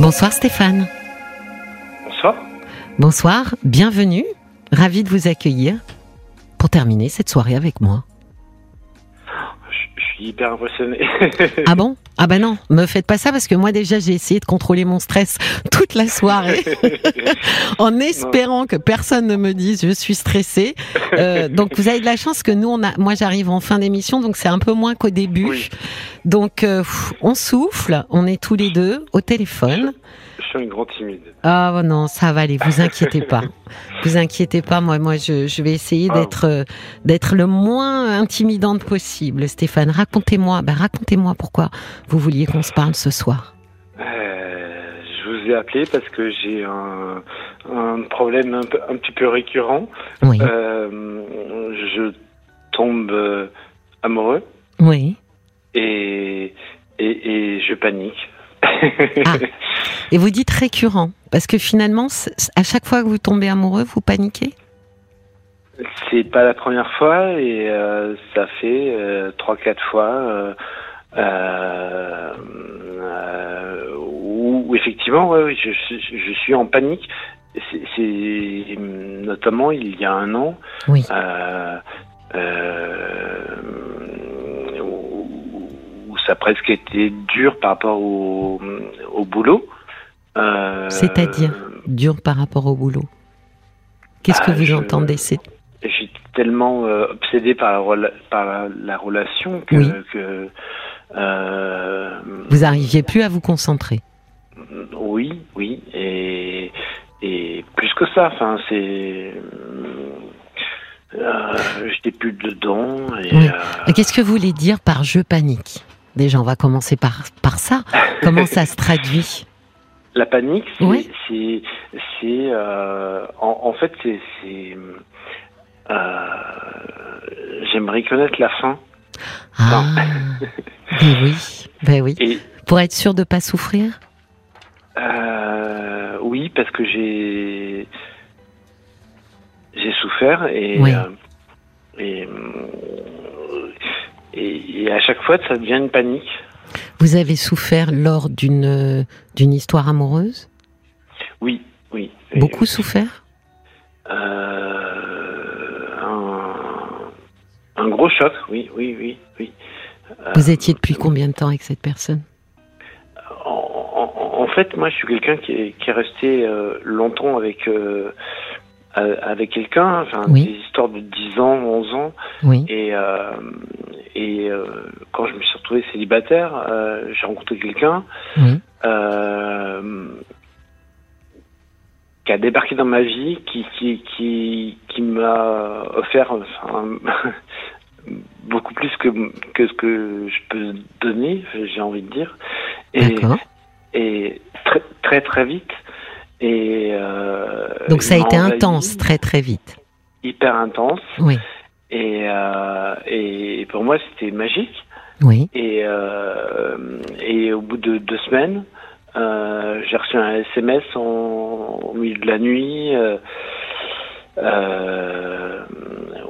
Bonsoir Stéphane. Bonsoir. Bonsoir, bienvenue. Ravi de vous accueillir pour terminer cette soirée avec moi. Suis hyper impressionné. Ah bon? Ah bah non, me faites pas ça parce que moi déjà j'ai essayé de contrôler mon stress toute la soirée en espérant que personne ne me dise je suis stressée. Euh, donc vous avez de la chance que nous on a moi j'arrive en fin d'émission donc c'est un peu moins qu'au début. Oui. Donc euh, on souffle, on est tous les deux au téléphone. Suis un grand timide. Ah non, ça va aller, vous inquiétez pas. Vous inquiétez pas, moi, moi, je, je vais essayer Ah. d'être, euh, d'être le moins intimidante possible. Stéphane, racontez-moi, ben racontez-moi pourquoi vous vouliez qu'on se parle ce soir. Euh, je vous ai appelé parce que j'ai un, un problème un, peu- un petit peu récurrent. Oui, Euh, je tombe euh, amoureux oui. et, et, et je panique. Ah. Et vous dites récurrent, parce que finalement, à chaque fois que vous tombez amoureux, vous paniquez? C'est pas la première fois et euh, ça fait euh, trois quatre fois euh, euh, euh, où, où effectivement ouais, oui, je, suis- je suis en panique. C'est c'est- notamment il y a un an Oui. euh, euh, où, où ça a presque été dur par rapport au, au boulot. Euh, C'est-à-dire Dur par rapport au boulot. Qu'est-ce que Ah, vous je- entendez C'est J'étais tellement euh, obsédé par la, par relation que, Oui. que euh, Vous arriviez plus à vous concentrer. oui, oui, et, et plus que ça, enfin c'est, euh, j'étais plus dedans Oui. euh, Qu'est-ce que vous voulez dire par je panique? Déjà, on va commencer par, par ça. Comment ça se traduit? La panique, c'est, Oui. c'est, c'est, euh, en, en fait, c'est, c'est euh, j'aimerais connaître la fin Ah, ben oui, ben oui. et Pour être sûr de pas souffrir? Euh, oui, parce que j'ai j'ai souffert et Oui. et, et et à chaque fois ça devient une panique. Vous avez souffert lors d'une d'une histoire amoureuse? Oui, oui. Beaucoup souffert? Euh, un, un gros choc. Oui, oui, oui, oui. Euh, Vous étiez depuis combien de temps avec cette personne? En, fait, moi, je suis quelqu'un qui est, qui est resté euh, longtemps avec euh, avec quelqu'un, enfin Oui. des histoires de 10 ans, 11 ans. Oui, Et, euh, et euh, quand je me suis retrouvé célibataire, euh, j'ai rencontré quelqu'un euh, qui a débarqué dans ma vie, qui, qui, qui, qui m'a offert enfin, beaucoup plus que, que ce que je peux donner, j'ai envie de dire. Et, et très, très très vite. Et, Donc ça a été intense, très très vite. Hyper intense. Oui, Et, euh, et pour moi, c'était magique. oui. Et, euh, et au bout de deux semaines, euh, j'ai reçu un SMS en, au milieu de la nuit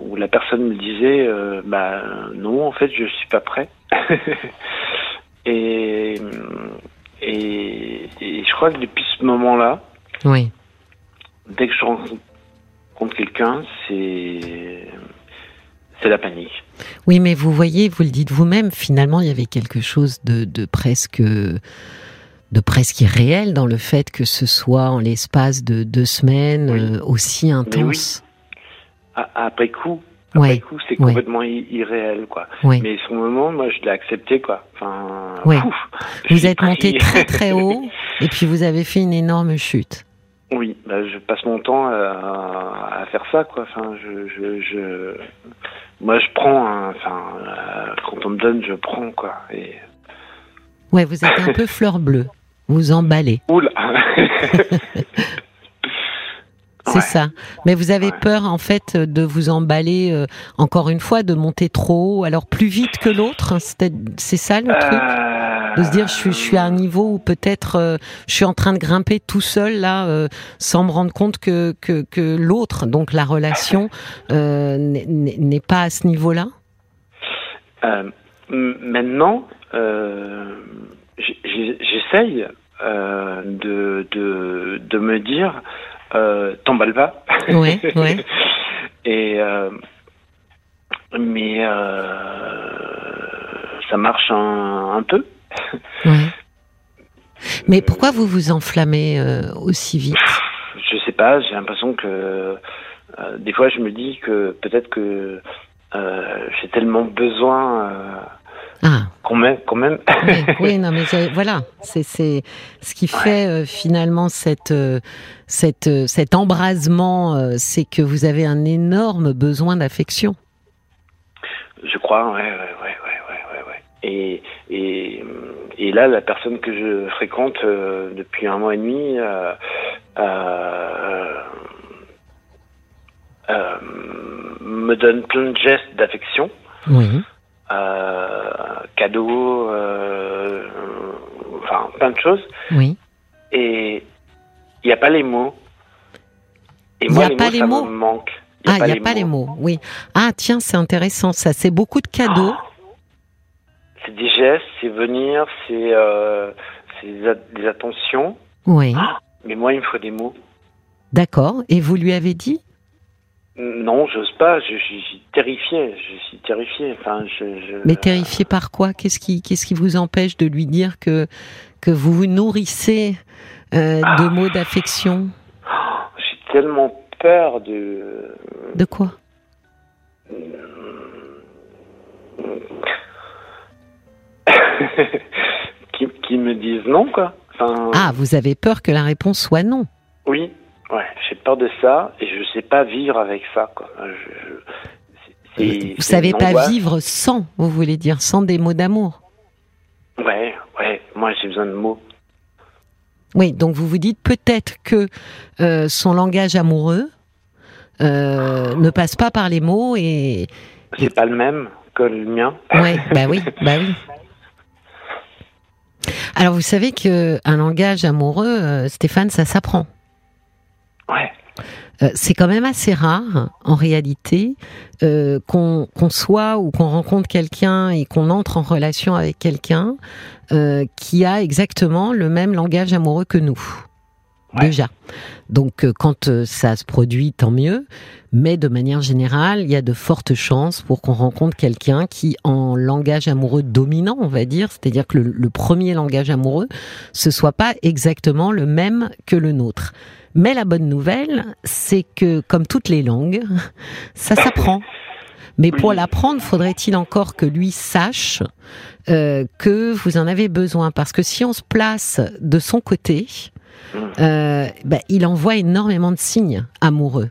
où la personne me disait bah non en fait je suis pas prêt et, et et je crois que depuis ce moment-là Oui. dès que je rencontre quelqu'un c'est c'est la panique Oui, mais vous voyez, vous le dites vous-même, finalement, il y avait quelque chose de, de presque de presque irréel dans le fait que ce soit en l'espace de deux semaines Oui. euh, aussi intense. Après coup après Ouais, coup c'est ouais. complètement irréel quoi Oui. mais le moment moi je l'ai accepté quoi enfin Ouais. pouf, Vous êtes pris- monté très très haut et puis vous avez fait une énorme chute. oui bah, je passe mon temps à, à faire ça quoi enfin je, je, je moi je prends hein, enfin euh, quand on me donne je prends quoi et Ouais, vous êtes un peu fleur bleue. Vous emballez. oula C'est Ouais. ça. Mais vous avez Ouais. peur, en fait, de vous emballer, euh, encore une fois, de monter trop haut, alors plus vite que l'autre. hein, C'est c'est ça le truc? Euh, De se dire, je suis, je suis à un niveau où peut-être euh, je suis en train de grimper tout seul, là, euh, sans me rendre compte que, que, que l'autre, donc la relation, euh, n'est- pas à ce niveau-là? Maintenant, j'essaye de, de, de me dire euh, t'emballe pas. Ouais, ouais. Et mais ça marche un, un peu. Ouais. Mais pourquoi vous vous enflammez euh, aussi vite? Je sais pas. J'ai l'impression que euh, des fois je me dis que peut-être que euh, j'ai tellement besoin euh, Ah, quand même, quand même. oui, oui, non, mais voilà, c'est c'est ce qui fait euh, finalement cette euh, cette euh, cet embrasement, euh, c'est que vous avez un énorme besoin d'affection. Je crois, ouais, ouais, ouais, ouais, ouais, ouais, ouais. Et, et, et là, la personne que je fréquente euh, depuis un mois et demi euh, euh, me donne plein de gestes d'affection, Oui. cadeaux, enfin plein de choses. Oui. Et il n'y a pas les mots. Et Il y moi, a les pas mots, les ça mots me manque. Ah, il n'y a pas les mots. Oui. Ah, tiens, c'est intéressant ça. C'est beaucoup de cadeaux. C'est des gestes, c'est venir, c'est euh, des, des attentions. Oui. Mais moi, il me faut des mots. D'accord. Et vous lui avez dit? Non, j'ose pas. Je, je, je suis terrifié. Je suis terrifié. Enfin, je, je- Mais terrifié par quoi? Qu'est-ce qui qu'est-ce qui vous empêche de lui dire que que vous vous nourrissez euh, de mots d'affection? J'ai tellement peur de. De quoi? qui, qui me disent non, quoi. Enfin, Ah, vous avez peur que la réponse soit non. Oui, ouais, j'ai peur de ça et je sais pas vivre avec ça, quoi. Je, Vous savez pas angoisse. vivre sans, vous voulez dire, sans des mots d'amour. Ouais, ouais. Moi, j'ai besoin de mots. Oui, donc vous vous dites peut-être que euh, son langage amoureux euh, ne passe pas par les mots et C'est pas le même que le mien. ouais, bah oui, bah oui. Alors vous savez que un langage amoureux, euh, Stéphane, ça s'apprend. Ouais. Euh, c'est quand même assez rare, en réalité, euh, qu'on qu'on soit ou qu'on rencontre quelqu'un et qu'on entre en relation avec quelqu'un euh, qui a exactement le même langage amoureux que nous. Ouais. Déjà. Donc, euh, quand euh, ça se produit, tant mieux. Mais de manière générale, il y a de fortes chances pour qu'on rencontre quelqu'un qui, en langage amoureux dominant, on va dire, c'est-à-dire que le, le premier langage amoureux, ce soit pas exactement le même que le nôtre. Mais la bonne nouvelle, c'est que, comme toutes les langues, ça s'apprend. Mais pour l'apprendre, faudrait-il encore que lui sache euh, que vous en avez besoin? Parce que si on se place de son côté, euh, bah, il envoie énormément de signes amoureux.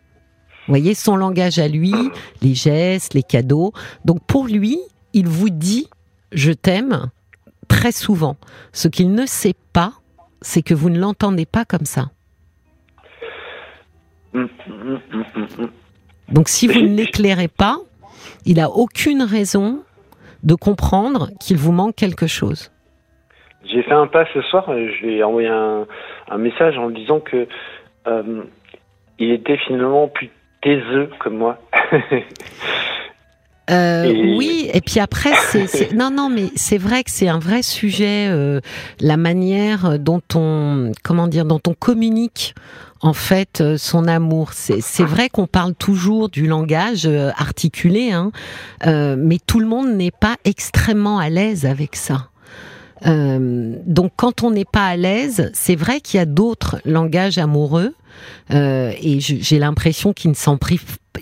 Vous voyez, son langage à lui, les gestes, les cadeaux. Donc pour lui, il vous dit je t'aime très souvent. Ce qu'il ne sait pas, c'est que vous ne l'entendez pas comme ça. Donc si vous ne l'éclairez pas, il a aucune raison de comprendre qu'il vous manque quelque chose. J'ai fait un pas ce soir. euh, Je lui ai envoyé un, un message en lui disant que euh, il était finalement plus taiseux que moi. Euh, Et- Oui, et puis après, c'est, non, non, mais c'est vrai que c'est un vrai sujet, euh, la manière dont on, comment dire, dont on communique en fait euh, son amour. C'est, vrai qu'on parle toujours du langage euh, articulé, hein, euh, mais tout le monde n'est pas extrêmement à l'aise avec ça. Euh, donc quand on n'est pas à l'aise, c'est vrai qu'il y a d'autres langages amoureux euh, et j'ai l'impression qu'il ne s'en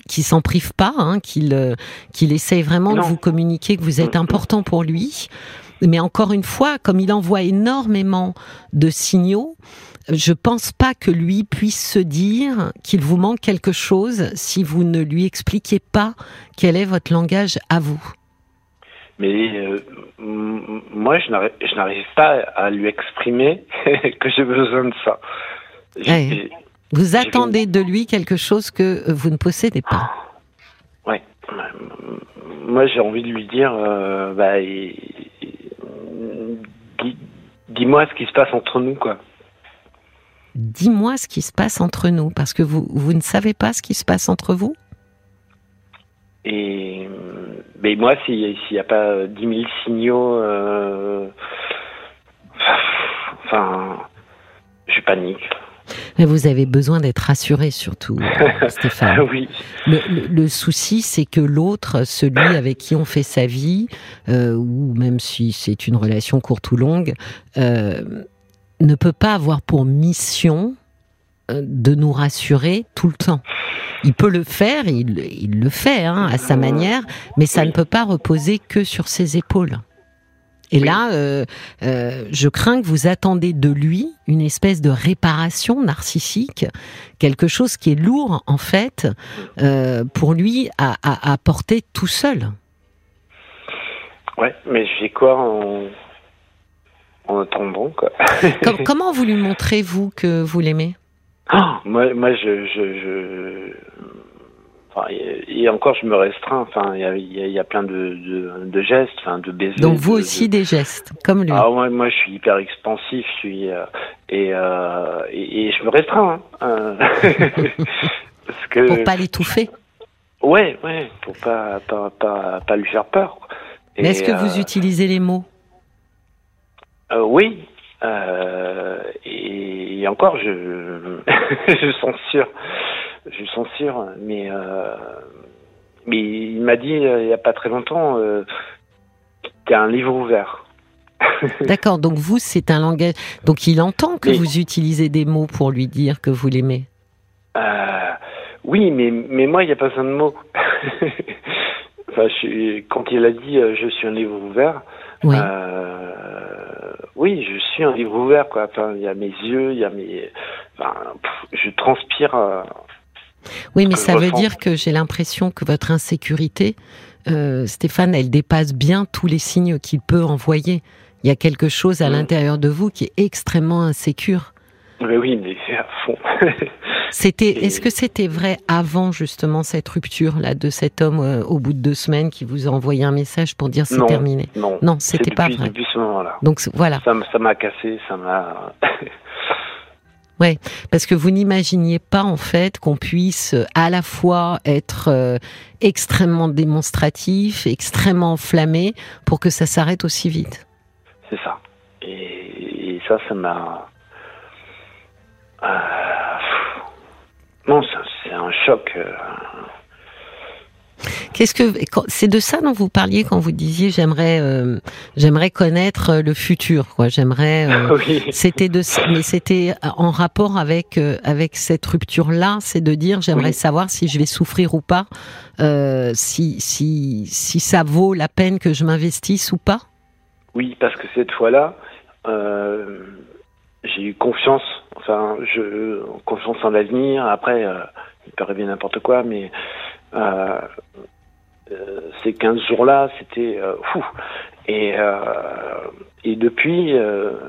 s'en prive pas, hein, qu'il euh, qu'il essaye vraiment de vous communiquer que vous êtes important pour lui. Mais encore une fois, comme il envoie énormément de signaux, je pense pas que lui puisse se dire qu'il vous manque quelque chose si vous ne lui expliquez pas quel est votre langage à vous. Mais euh, moi, je n'arrive, pas à lui exprimer que j'ai besoin de ça. Ouais. Vous attendez de lui quelque chose que vous ne possédez pas. Ouais. Moi, j'ai envie de lui dire, euh, bah, et- dis-moi ce qui se passe entre nous, quoi. Dis-moi ce qui se passe entre nous, parce que vous, vous ne savez pas ce qui se passe entre vous? Et mais moi, s'il n'y a pas 10 000 signaux, euh, enfin, panique. Mais vous avez besoin d'être rassuré surtout, Stéphane. oui. Le, le- le souci, c'est que l'autre, celui avec qui on fait sa vie, euh, ou même si c'est une relation courte ou longue, euh, ne peut pas avoir pour mission euh, de nous rassurer tout le temps. Il peut le faire, il, il le fait hein, à sa manière, mais ça Oui. ne peut pas reposer que sur ses épaules. Et là, euh, euh, je crains que vous attendez de lui une espèce de réparation narcissique, quelque chose qui est lourd en fait euh, pour lui à, à, à porter tout seul. Ouais, mais je fais quoi en, en attendant, quoi Com- comment vous lui montrez vous que vous l'aimez? Oh, moi, moi, je, je, je... Enfin, et encore, je me restreins. Enfin, il y a, y y plein de, de, de gestes, enfin, de baisers. Donc vous de- aussi de- des gestes, comme lui. Ah ouais, moi, je suis hyper expansif. Je suis euh, et, euh, et et je me restreins. hein. Euh, Parce que Pour pas l'étouffer. ouais, ouais, pour pas pas pas, pas lui faire peur. Mais est-ce que vous euh, utilisez les mots? Oui. Euh, et, et encore, je je censure, je censure, mais euh, mais il m'a dit euh, il y a pas très longtemps, euh, t'es un livre ouvert. D'accord, donc vous, c'est un langage. Donc il entend que vous utilisez des mots pour lui dire que vous l'aimez. Oui, mais mais moi il n'y a pas besoin de mots. enfin, je quand il a dit je suis un livre ouvert, Oui. euh, oui, je suis un livre ouvert quoi. Enfin, il y a mes yeux, il y a mes, enfin, pff, je transpire. euh, Oui, mais ça veut ressens. dire que j'ai l'impression que votre insécurité, euh, Stéphane, elle dépasse bien tous les signes qu'il peut envoyer. Il y a quelque chose à Mm. l'intérieur de vous qui est extrêmement insécure. Mais oui, mais c'est à fond. C'était, est-ce que c'était vrai avant justement cette rupture là de cet homme euh, au bout de deux semaines qui vous a envoyé un message pour dire c'est terminé? non, Non, c'était pas vrai. Depuis ce moment-là. Donc voilà, Ça m'a cassé, ça m'a. parce que vous n'imaginiez pas en fait qu'on puisse euh, à la fois être euh, extrêmement démonstratif, extrêmement enflammé pour que ça s'arrête aussi vite. C'est ça. Et, et ça, ça m'a. Euh. Non, c'est un choc. euh. Qu'est-ce que c'est de ça dont vous parliez quand vous disiez j'aimerais euh, j'aimerais connaître euh, le futur quoi j'aimerais euh, oui. c'était de ça- mais c'était en rapport avec euh, avec cette rupture là c'est de dire j'aimerais Oui. savoir si je vais souffrir ou pas si si si ça vaut la peine que je m'investisse ou pas? Oui, parce que cette fois-là, euh, j'ai eu confiance. Enfin, je confiance en l'avenir. Après, euh, il peut arriver n'importe quoi, mais euh, euh, ces 15 jours-là, c'était fou. Et, et depuis, il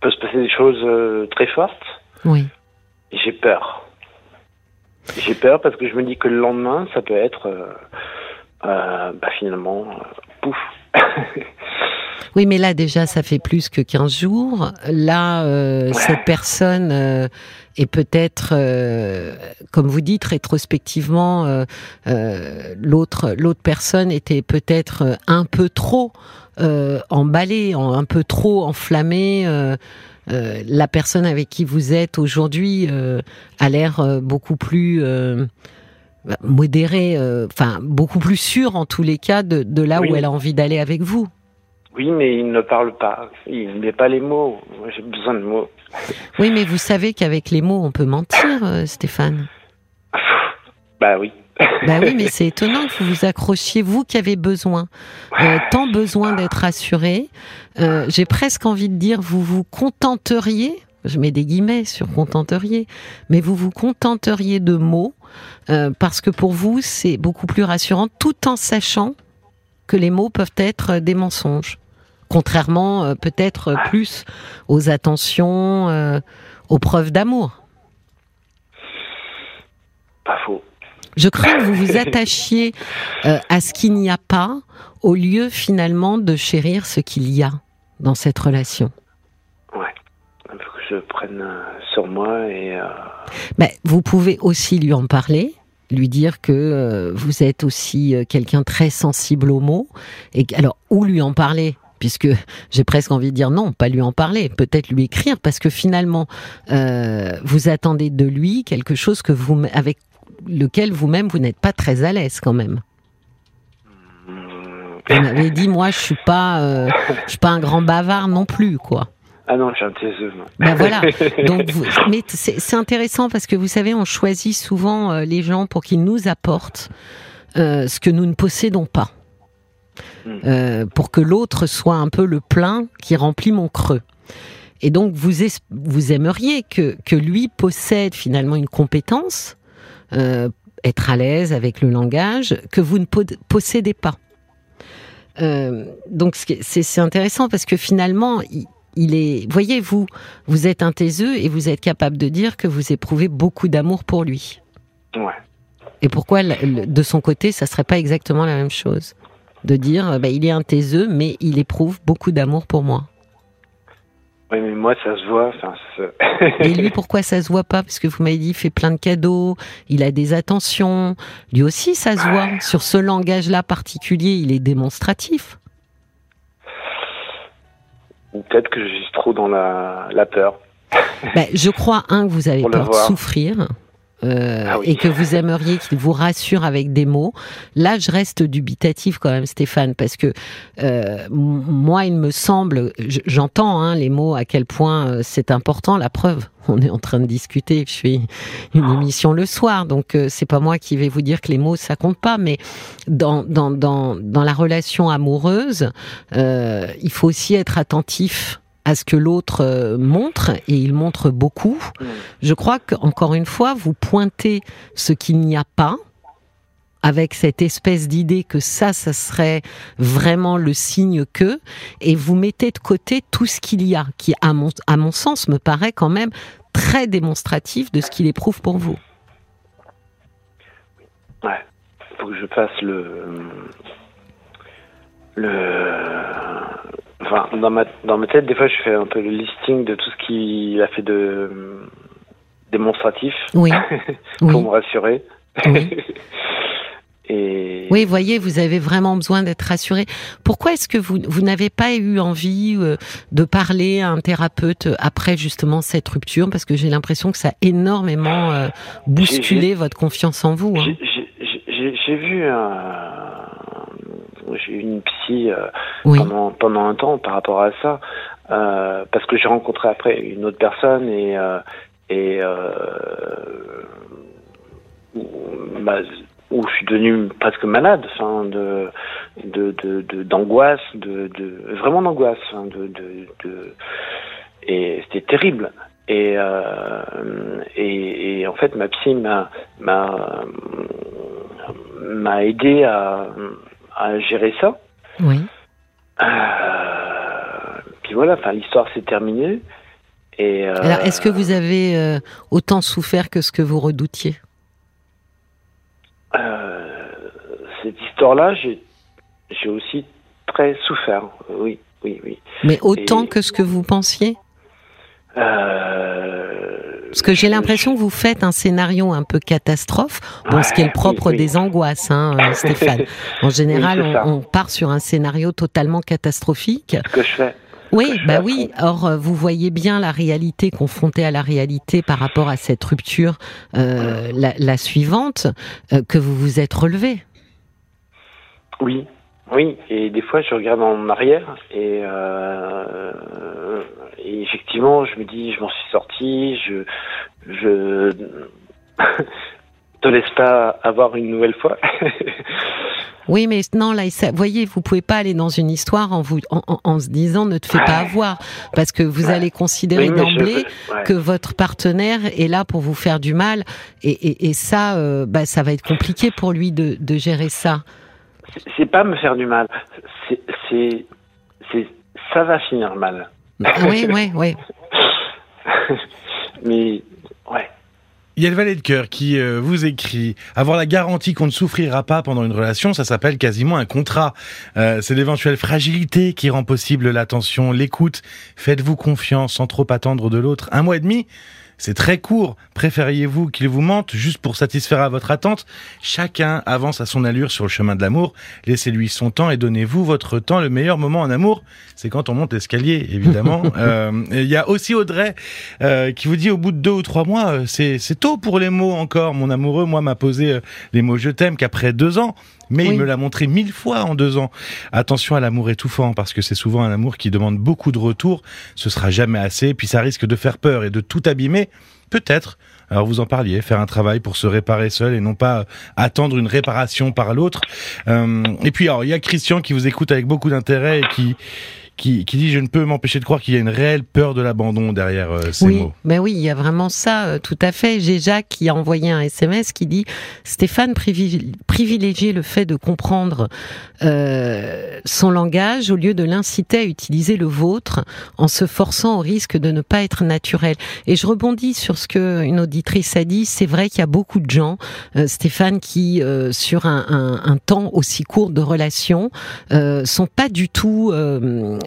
peut se passer des choses très fortes. oui Et j'ai peur. J'ai peur parce que je me dis que le lendemain, ça peut être bah, finalement pouf. Oui, mais là déjà, ça fait plus que 15 jours. Là, euh, Ouais. cette personne euh, est peut-être, euh, comme vous dites, rétrospectivement, l'autre l'autre personne était peut-être un peu trop euh, emballée, un peu trop enflammée. euh, euh, la personne avec qui vous êtes aujourd'hui euh, a l'air beaucoup plus modérée, euh, enfin beaucoup plus sûre en tous les cas de, de là Oui. où elle a envie d'aller avec vous. Oui, mais il ne parle pas. Il ne met pas les mots. J'ai besoin de mots. Oui, mais vous savez qu'avec les mots, on peut mentir, euh, Stéphane. Bah oui. Bah oui, mais c'est étonnant que vous vous accrochiez, vous qui avez besoin, euh, tant besoin d'être rassuré. Euh, J'ai presque envie de dire, vous vous contenteriez, je mets des guillemets sur contenteriez, mais vous vous contenteriez de mots, euh, parce que pour vous, c'est beaucoup plus rassurant, tout en sachant que les mots peuvent être des mensonges. Contrairement euh, peut-être euh, plus aux attentions, euh, aux preuves d'amour. Pas faux. Je crains que vous vous attachiez euh, à ce qu'il n'y a pas, au lieu finalement de chérir ce qu'il y a dans cette relation. Ouais. Il faut que je prenne sur moi et. euh, Mais vous pouvez aussi lui en parler, lui dire que euh, vous êtes aussi quelqu'un très sensible aux mots. Et alors, où lui en parler puisque j'ai presque envie de dire non, pas lui en parler, peut-être lui écrire, parce que finalement, euh, vous attendez de lui quelque chose que vous, avec lequel vous-même vous, n'êtes pas très à l'aise quand même. Vous m'avez dit, moi, je suis pas, euh, je suis pas un grand bavard non plus, quoi. Ah non, j'ai un taiseux. Ben voilà. Donc, mais c'est intéressant parce que vous savez, on choisit souvent euh, les gens pour qu'ils nous apportent euh, ce que nous ne possédons pas. Hmm. Euh, pour que l'autre soit un peu le plein qui remplit mon creux. Et donc, vous, vous aimeriez que, que lui possède finalement une compétence, euh, être à l'aise avec le langage, que vous ne possédez pas. Euh, donc, c'est intéressant parce que finalement, il, il est. Voyez, vous, vous êtes un taiseux et vous êtes capable de dire que vous éprouvez beaucoup d'amour pour lui. Ouais. Et pourquoi, de son côté, ça serait pas exactement la même chose? De dire, bah, il est un taiseux, mais il éprouve beaucoup d'amour pour moi. Oui, mais moi, ça se voit. Et lui, pourquoi ça se voit pas? Parce que vous m'avez dit, il fait plein de cadeaux, il a des attentions. Lui aussi, ça se voit. Sur ce langage-là particulier, il est démonstratif. Ou peut-être que je suis trop dans la, peur. Ben, je crois, un, que vous avez peur de souffrir. Euh, ah et que vous aimeriez qu'il vous rassure avec des mots. Là, je reste dubitatif quand même, Stéphane, parce que euh, moi, il me semble, j'entends hein, les mots à quel point euh, c'est important. La preuve, on est en train de discuter. Je fais une émission le soir, donc c'est pas moi qui vais vous dire que les mots ça compte pas, mais dans dans dans dans la relation amoureuse, il faut aussi être attentif à ce que l'autre euh, montre, et il montre beaucoup. Mm. Je crois qu'encore une fois, vous pointez ce qu'il n'y a pas, avec cette espèce d'idée que ça, ça serait vraiment le signe que, et vous mettez de côté tout ce qu'il y a, qui, à mon, à mon sens, me paraît quand même très démonstratif de ce qu'il éprouve pour vous. Ouais, il faut que je fasse le, le, Enfin, dans ma, dans ma tête, des fois, je fais un peu le listing de tout ce qu'il a fait de démonstratif oui. pour me rassurer. Oui. Et... Oui, voyez, vous avez vraiment besoin d'être rassuré. Pourquoi est-ce que vous, vous n'avez pas eu envie euh, de parler à un thérapeute après justement cette rupture? Parce que j'ai l'impression que ça a énormément euh, bousculé votre confiance en vous. Hein. J'ai vu un j'ai eu une psy euh, pendant, pendant un temps par rapport à ça, euh, parce que j'ai rencontré après une autre personne et, euh, et bah, où je suis devenu presque malade, enfin de d'angoisse, de, de, vraiment d'angoisse, de, de, et c'était terrible. Et, et, et, en fait, ma psy m'a m'a aidé à, à gérer ça. Oui. Euh, puis voilà, enfin, l'histoire s'est terminée. Et euh, Alors, est-ce que vous avez euh, autant souffert que ce que vous redoutiez? Cette histoire-là, j'ai aussi très souffert. Oui, oui, oui. Mais autant que ce que vous pensiez? Parce que j'ai l'impression que vous faites un scénario un peu catastrophe, bon, ce qui est le propre des angoisses, hein, euh, Stéphane. En général, on, part sur un scénario totalement catastrophique. Ce que je fais. Oui, bah oui. Or, euh, vous voyez bien la réalité confrontée à la réalité par rapport à cette rupture, euh, la, suivante, que vous vous êtes relevé. Oui, oui, et des fois je regarde en arrière et, euh, et effectivement je me dis je m'en suis sorti, je je te laisse pas avoir une nouvelle fois. Oui, mais non, là, vous voyez, vous pouvez pas aller dans une histoire en vous, en, se disant ne te fais pas avoir, parce que vous allez considérer d'emblée que votre partenaire est là pour vous faire du mal, et, et, ça, euh, bah, ça va être compliqué pour lui de, de gérer ça c'est pas me faire du mal. C'est, c'est, ça va finir mal. Oui, oui, oui. Mais, ouais. Il y a le valet de cœur qui euh, vous écrit avoir la garantie qu'on ne souffrira pas pendant une relation, ça s'appelle quasiment un contrat. Euh, c'est l'éventuelle fragilité qui rend possible l'attention, l'écoute. Faites-vous confiance sans trop attendre de l'autre. Un mois et demi, C'est très court. Préfériez-vous qu'il vous mente juste pour satisfaire à votre attente? Chacun avance à son allure sur le chemin de l'amour. Laissez-lui son temps et donnez-vous votre temps. Le meilleur moment en amour, c'est quand on monte l'escalier, évidemment. Euh, il y a aussi Audrey euh, qui vous dit au bout de deux ou trois mois, euh, c'est tôt pour les mots encore. Mon amoureux, moi, m'a posé les mots je t'aime qu'après deux ans mais il me l'a montré mille fois en deux ans. Attention à l'amour étouffant, parce que c'est souvent un amour qui demande beaucoup de retours. Ce sera jamais assez, puis ça risque de faire peur et de tout abîmer. Peut-être. Alors vous en parliez, faire un travail pour se réparer seul et non pas attendre une réparation par l'autre. Euh, et puis alors il y a Christian qui vous écoute avec beaucoup d'intérêt et qui qui, dit je ne peux m'empêcher de croire qu'il y a une réelle peur de l'abandon derrière euh, ces oui, mots. Mais oui, il y a vraiment ça, euh, tout à fait. J'ai Jacques qui a envoyé un SMS qui dit Stéphane privilégier le fait de comprendre euh, son langage au lieu de l'inciter à utiliser le vôtre en se forçant au risque de ne pas être naturel. Et je rebondis sur ce que une auditrice a dit. C'est vrai qu'il y a beaucoup de gens, Stéphane, qui sur un, un, un, temps aussi court de relation sont pas du tout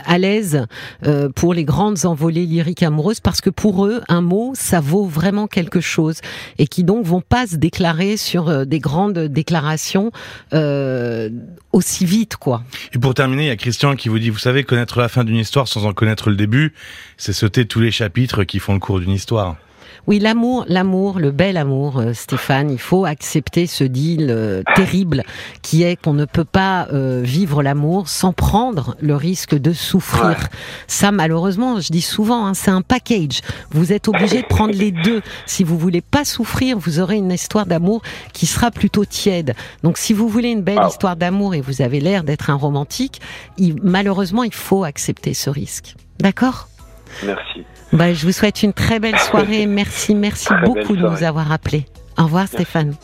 à l'aise euh, pour les grandes envolées lyriques amoureuses parce que pour eux, un mot, ça vaut vraiment quelque chose et qui donc vont pas se déclarer sur euh, des grandes déclarations euh, aussi vite, quoi. Et pour terminer, il y a Christian qui vous dit, vous savez, connaître la fin d'une histoire sans en connaître le début, c'est sauter tous les chapitres qui font le cours d'une histoire. Oui, l'amour, l'amour, le bel amour, euh, Stéphane. Il faut accepter ce deal euh, terrible qui est qu'on ne peut pas euh, vivre l'amour sans prendre le risque de souffrir. Ça, malheureusement, je dis souvent, hein, c'est un package. Vous êtes obligé de prendre les deux. Si vous voulez pas souffrir, vous aurez une histoire d'amour qui sera plutôt tiède. Donc, si vous voulez une belle histoire d'amour et vous avez l'air d'être un romantique, malheureusement, il faut accepter ce risque. D'accord? Merci. Bah, je vous souhaite une très belle soirée. Merci, merci beaucoup de nous avoir appelés. Au revoir Stéphane.